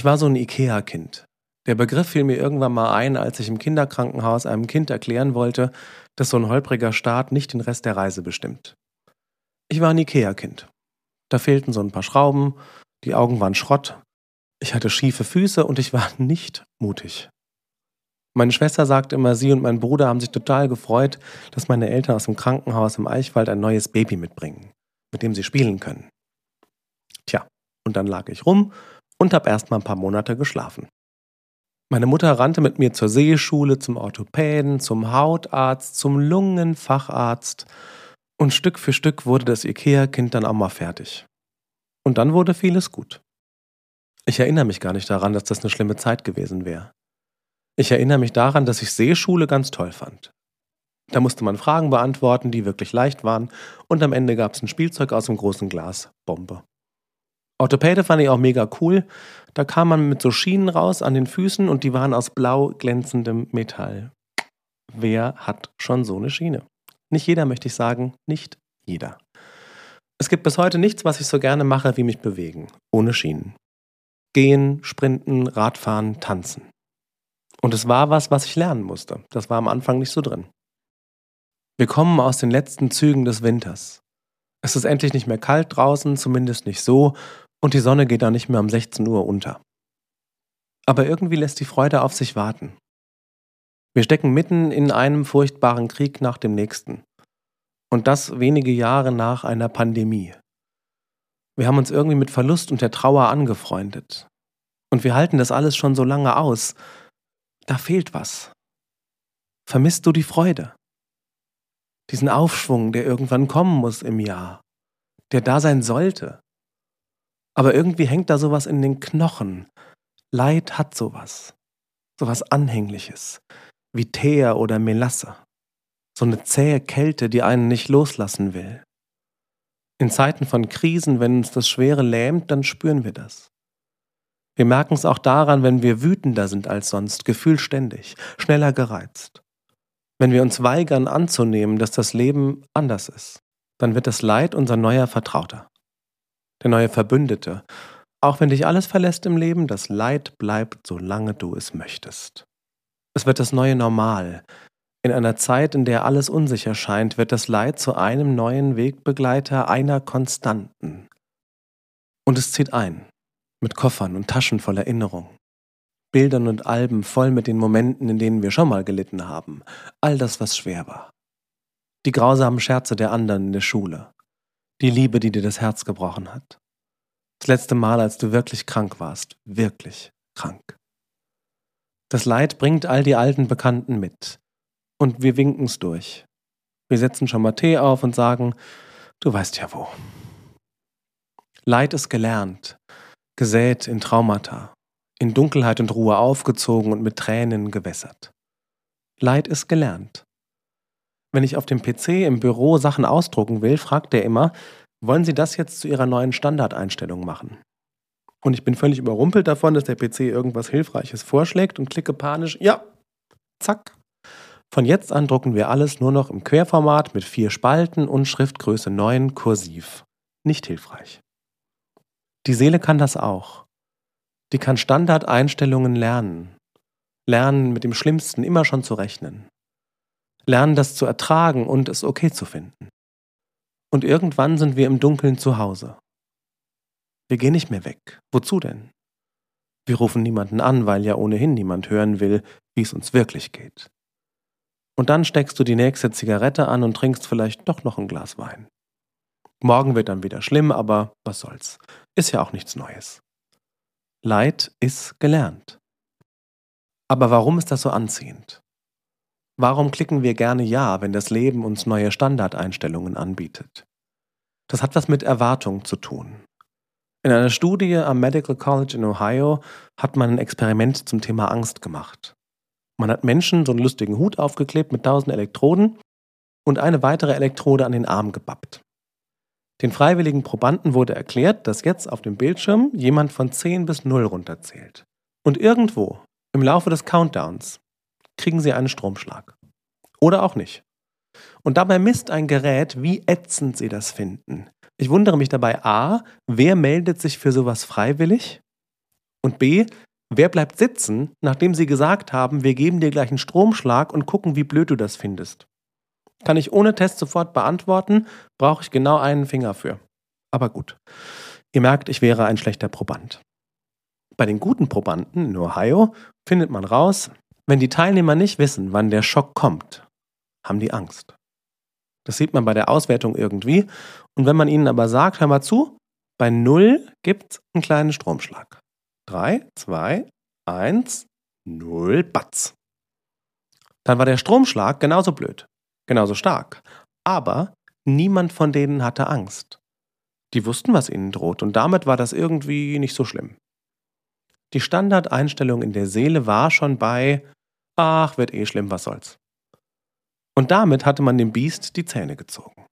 Ich war so ein Ikea-Kind. Der Begriff fiel mir irgendwann mal ein, als ich im Kinderkrankenhaus einem Kind erklären wollte, dass so ein holpriger Start nicht den Rest der Reise bestimmt. Ich war ein Ikea-Kind. Da fehlten so ein paar Schrauben, die Augen waren Schrott, ich hatte schiefe Füße und ich war nicht mutig. Meine Schwester sagt immer, sie und mein Bruder haben sich total gefreut, dass meine Eltern aus dem Krankenhaus im Eichwald ein neues Baby mitbringen, mit dem sie spielen können. Tja, und dann lag ich rum und habe erst mal ein paar Monate geschlafen. Meine Mutter rannte mit mir zur Seeschule, zum Orthopäden, zum Hautarzt, zum Lungenfacharzt und Stück für Stück wurde das Ikea-Kind dann auch mal fertig. Und dann wurde vieles gut. Ich erinnere mich gar nicht daran, dass das eine schlimme Zeit gewesen wäre. Ich erinnere mich daran, dass ich Seeschule ganz toll fand. Da musste man Fragen beantworten, die wirklich leicht waren, und am Ende gab es ein Spielzeug aus dem großen Glas, Bombe. Orthopäde fand ich auch mega cool. Da kam man mit so Schienen raus an den Füßen und die waren aus blau glänzendem Metall. Wer hat schon so eine Schiene? Nicht jeder, möchte ich sagen, nicht jeder. Es gibt bis heute nichts, was ich so gerne mache, wie mich bewegen, ohne Schienen. Gehen, sprinten, Radfahren, tanzen. Und es war was, was ich lernen musste. Das war am Anfang nicht so drin. Wir kommen aus den letzten Zügen des Winters. Es ist endlich nicht mehr kalt draußen, zumindest nicht so, und die Sonne geht dann nicht mehr um 16 Uhr unter. Aber irgendwie lässt die Freude auf sich warten. Wir stecken mitten in einem furchtbaren Krieg nach dem nächsten. Und das wenige Jahre nach einer Pandemie. Wir haben uns irgendwie mit Verlust und der Trauer angefreundet. Und wir halten das alles schon so lange aus. Da fehlt was. Vermisst du die Freude? Diesen Aufschwung, der irgendwann kommen muss im Jahr, der da sein sollte, aber irgendwie hängt da sowas in den Knochen. Leid hat sowas. Sowas Anhängliches. Wie Teer oder Melasse. So eine zähe Kälte, die einen nicht loslassen will. In Zeiten von Krisen, wenn uns das Schwere lähmt, dann spüren wir das. Wir merken es auch daran, wenn wir wütender sind als sonst, gefühlständig, schneller gereizt. Wenn wir uns weigern anzunehmen, dass das Leben anders ist, dann wird das Leid unser neuer Vertrauter der neue Verbündete. Auch wenn dich alles verlässt im Leben, das Leid bleibt, solange du es möchtest. Es wird das neue Normal. In einer Zeit, in der alles unsicher scheint, wird das Leid zu einem neuen Wegbegleiter, einer Konstanten. Und es zieht ein, mit Koffern und Taschen voll Erinnerung. Bildern und Alben voll mit den Momenten, in denen wir schon mal gelitten haben. All das, was schwer war. Die grausamen Scherze der anderen in der Schule. Die Liebe, die dir das Herz gebrochen hat. Das letzte Mal, als du wirklich krank warst. Wirklich krank. Das Leid bringt all die alten Bekannten mit. Und wir winken's durch. Wir setzen schon mal Tee auf und sagen, du weißt ja wo. Leid ist gelernt, gesät in Traumata, in Dunkelheit und Ruhe aufgezogen und mit Tränen gewässert. Leid ist gelernt. Wenn ich auf dem PC im Büro Sachen ausdrucken will, fragt er immer, wollen Sie das jetzt zu Ihrer neuen Standardeinstellung machen? Und ich bin völlig überrumpelt davon, dass der PC irgendwas Hilfreiches vorschlägt und klicke panisch, ja, zack. Von jetzt an drucken wir alles nur noch im Querformat mit vier Spalten und Schriftgröße 9 kursiv. Nicht hilfreich. Die Seele kann das auch. Die kann Standardeinstellungen lernen. Lernen, mit dem Schlimmsten immer schon zu rechnen lernen das zu ertragen und es okay zu finden. Und irgendwann sind wir im Dunkeln zu Hause. Wir gehen nicht mehr weg. Wozu denn? Wir rufen niemanden an, weil ja ohnehin niemand hören will, wie es uns wirklich geht. Und dann steckst du die nächste Zigarette an und trinkst vielleicht doch noch ein Glas Wein. Morgen wird dann wieder schlimm, aber was soll's. Ist ja auch nichts Neues. Leid ist gelernt. Aber warum ist das so anziehend? Warum klicken wir gerne Ja, wenn das Leben uns neue Standardeinstellungen anbietet? Das hat was mit Erwartung zu tun. In einer Studie am Medical College in Ohio hat man ein Experiment zum Thema Angst gemacht. Man hat Menschen so einen lustigen Hut aufgeklebt mit tausend Elektroden und eine weitere Elektrode an den Arm gebappt. Den freiwilligen Probanden wurde erklärt, dass jetzt auf dem Bildschirm jemand von 10 bis 0 runterzählt. Und irgendwo im Laufe des Countdowns kriegen sie einen Stromschlag. Oder auch nicht. Und dabei misst ein Gerät, wie ätzend sie das finden. Ich wundere mich dabei, a, wer meldet sich für sowas freiwillig? Und B, wer bleibt sitzen, nachdem sie gesagt haben, wir geben dir gleich einen Stromschlag und gucken, wie blöd du das findest? Kann ich ohne Test sofort beantworten, brauche ich genau einen Finger für. Aber gut. Ihr merkt, ich wäre ein schlechter Proband. Bei den guten Probanden in Ohio findet man raus, wenn die Teilnehmer nicht wissen, wann der Schock kommt, haben die Angst. Das sieht man bei der Auswertung irgendwie. Und wenn man ihnen aber sagt, hör mal zu, bei 0 gibt es einen kleinen Stromschlag. 3, 2, 1, 0, batz. Dann war der Stromschlag genauso blöd, genauso stark. Aber niemand von denen hatte Angst. Die wussten, was ihnen droht, und damit war das irgendwie nicht so schlimm. Die Standardeinstellung in der Seele war schon bei, ach, wird eh schlimm, was soll's. Und damit hatte man dem Biest die Zähne gezogen.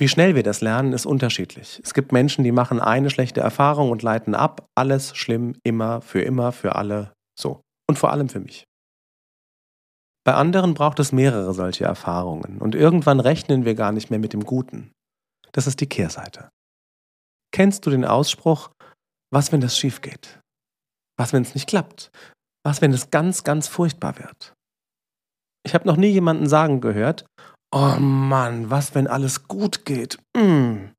Wie schnell wir das lernen, ist unterschiedlich. Es gibt Menschen, die machen eine schlechte Erfahrung und leiten ab, alles schlimm, immer, für immer, für alle, so. Und vor allem für mich. Bei anderen braucht es mehrere solche Erfahrungen und irgendwann rechnen wir gar nicht mehr mit dem Guten. Das ist die Kehrseite. Kennst du den Ausspruch, was wenn das schief geht? Was wenn es nicht klappt? Was wenn es ganz, ganz furchtbar wird? Ich habe noch nie jemanden sagen gehört, oh Mann, was wenn alles gut geht? Mm.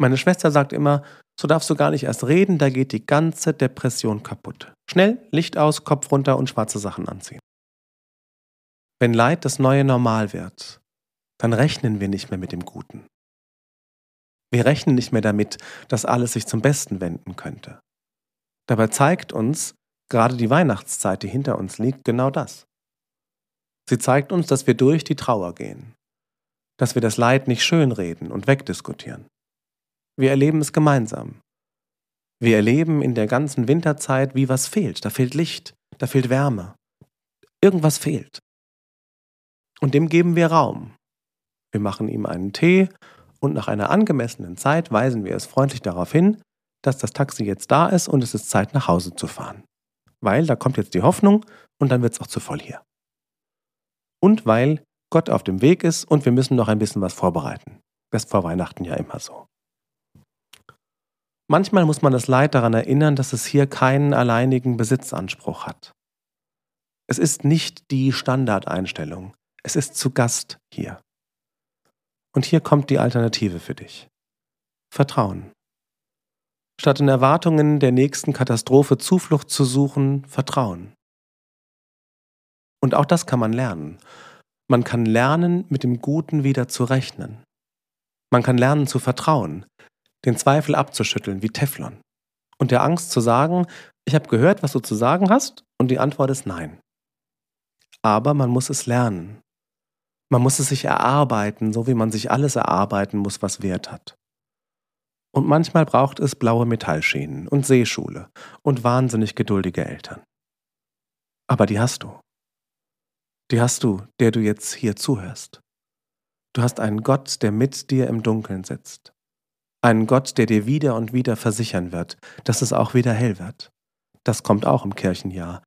Meine Schwester sagt immer, so darfst du gar nicht erst reden, da geht die ganze Depression kaputt. Schnell, Licht aus, Kopf runter und schwarze Sachen anziehen. Wenn Leid das neue Normal wird, dann rechnen wir nicht mehr mit dem Guten. Wir rechnen nicht mehr damit, dass alles sich zum Besten wenden könnte. Dabei zeigt uns gerade die Weihnachtszeit, die hinter uns liegt, genau das. Sie zeigt uns, dass wir durch die Trauer gehen, dass wir das Leid nicht schönreden und wegdiskutieren. Wir erleben es gemeinsam. Wir erleben in der ganzen Winterzeit, wie was fehlt. Da fehlt Licht, da fehlt Wärme. Irgendwas fehlt. Und dem geben wir Raum. Wir machen ihm einen Tee und nach einer angemessenen Zeit weisen wir es freundlich darauf hin, dass das Taxi jetzt da ist und es ist Zeit nach Hause zu fahren. Weil da kommt jetzt die Hoffnung und dann wird es auch zu voll hier. Und weil Gott auf dem Weg ist und wir müssen noch ein bisschen was vorbereiten. Das ist vor Weihnachten ja immer so. Manchmal muss man das Leid daran erinnern, dass es hier keinen alleinigen Besitzanspruch hat. Es ist nicht die Standardeinstellung. Es ist zu Gast hier. Und hier kommt die Alternative für dich. Vertrauen. Statt in Erwartungen der nächsten Katastrophe Zuflucht zu suchen, Vertrauen. Und auch das kann man lernen. Man kann lernen, mit dem Guten wieder zu rechnen. Man kann lernen zu vertrauen, den Zweifel abzuschütteln wie Teflon und der Angst zu sagen, ich habe gehört, was du zu sagen hast, und die Antwort ist nein. Aber man muss es lernen. Man muss es sich erarbeiten, so wie man sich alles erarbeiten muss, was Wert hat. Und manchmal braucht es blaue Metallschienen und Seeschule und wahnsinnig geduldige Eltern. Aber die hast du. Die hast du, der du jetzt hier zuhörst. Du hast einen Gott, der mit dir im Dunkeln sitzt. Einen Gott, der dir wieder und wieder versichern wird, dass es auch wieder hell wird. Das kommt auch im Kirchenjahr.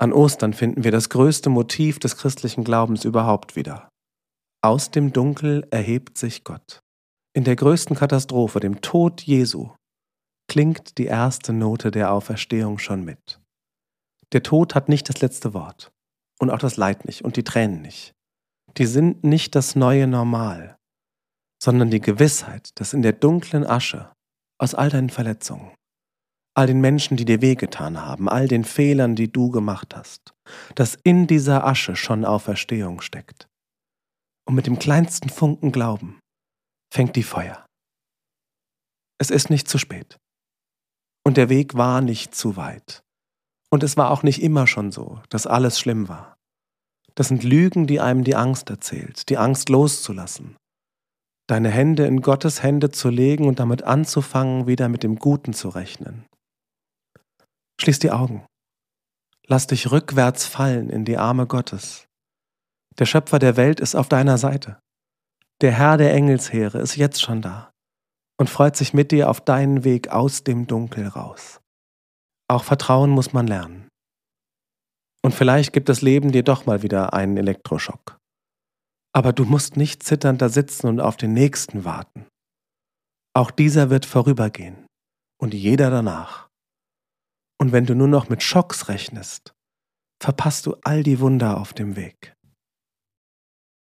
An Ostern finden wir das größte Motiv des christlichen Glaubens überhaupt wieder. Aus dem Dunkel erhebt sich Gott. In der größten Katastrophe, dem Tod Jesu, klingt die erste Note der Auferstehung schon mit. Der Tod hat nicht das letzte Wort und auch das Leid nicht und die Tränen nicht. Die sind nicht das neue Normal, sondern die Gewissheit, dass in der dunklen Asche aus all deinen Verletzungen, all den Menschen, die dir wehgetan haben, all den Fehlern, die du gemacht hast, dass in dieser Asche schon Auferstehung steckt und mit dem kleinsten Funken Glauben fängt die Feuer. Es ist nicht zu spät. Und der Weg war nicht zu weit. Und es war auch nicht immer schon so, dass alles schlimm war. Das sind Lügen, die einem die Angst erzählt, die Angst loszulassen. Deine Hände in Gottes Hände zu legen und damit anzufangen, wieder mit dem Guten zu rechnen. Schließ die Augen. Lass dich rückwärts fallen in die Arme Gottes. Der Schöpfer der Welt ist auf deiner Seite. Der Herr der Engelsheere ist jetzt schon da und freut sich mit dir auf deinen Weg aus dem Dunkel raus. Auch Vertrauen muss man lernen. Und vielleicht gibt das Leben dir doch mal wieder einen Elektroschock. Aber du musst nicht zitternd da sitzen und auf den nächsten warten. Auch dieser wird vorübergehen. und jeder danach. Und wenn du nur noch mit Schocks rechnest, verpasst du all die Wunder auf dem Weg.